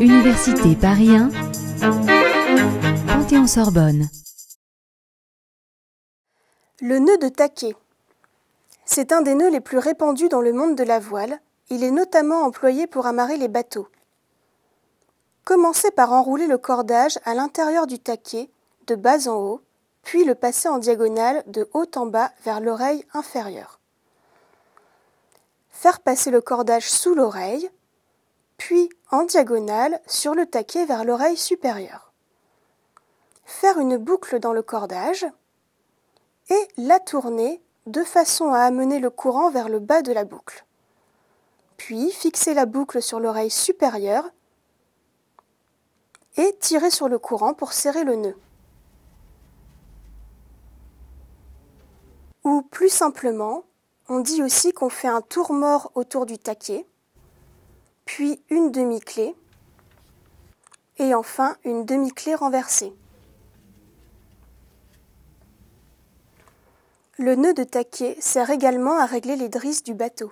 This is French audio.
Université Paris 1, Panthéon-Sorbonne. Le nœud de taquet. C'est un des nœuds les plus répandus dans le monde de la voile. Il est notamment employé pour amarrer les bateaux. Commencez par enrouler le cordage à l'intérieur du taquet, de bas en haut, puis le passer en diagonale de haut en bas vers l'oreille inférieure. Faire passer le cordage sous l'oreille, puis en diagonale sur le taquet vers l'oreille supérieure. Faire une boucle dans le cordage et la tourner de façon à amener le courant vers le bas de la boucle. Puis fixer la boucle sur l'oreille supérieure et tirer sur le courant pour serrer le nœud. Ou plus simplement, on dit aussi qu'on fait un tour mort autour du taquet, puis une demi-clé, et enfin une demi-clé renversée. Le nœud de taquet sert également à régler les drisses du bateau.